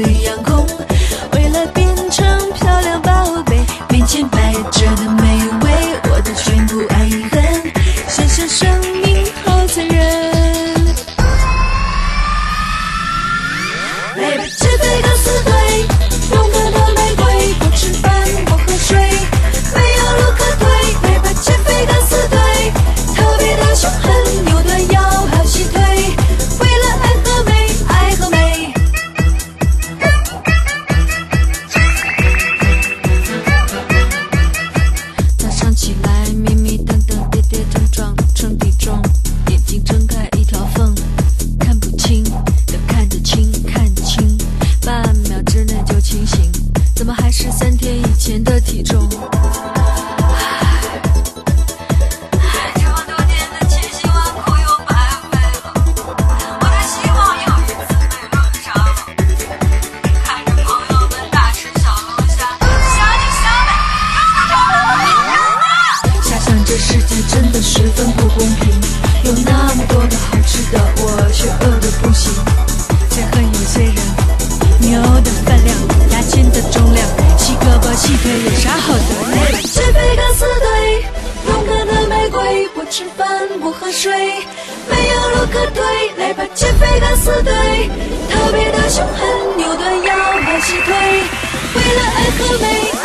一阳光没有路可退，来吧，减肥敢死队，特别的凶狠，扭断腰还是腿，为了爱和美。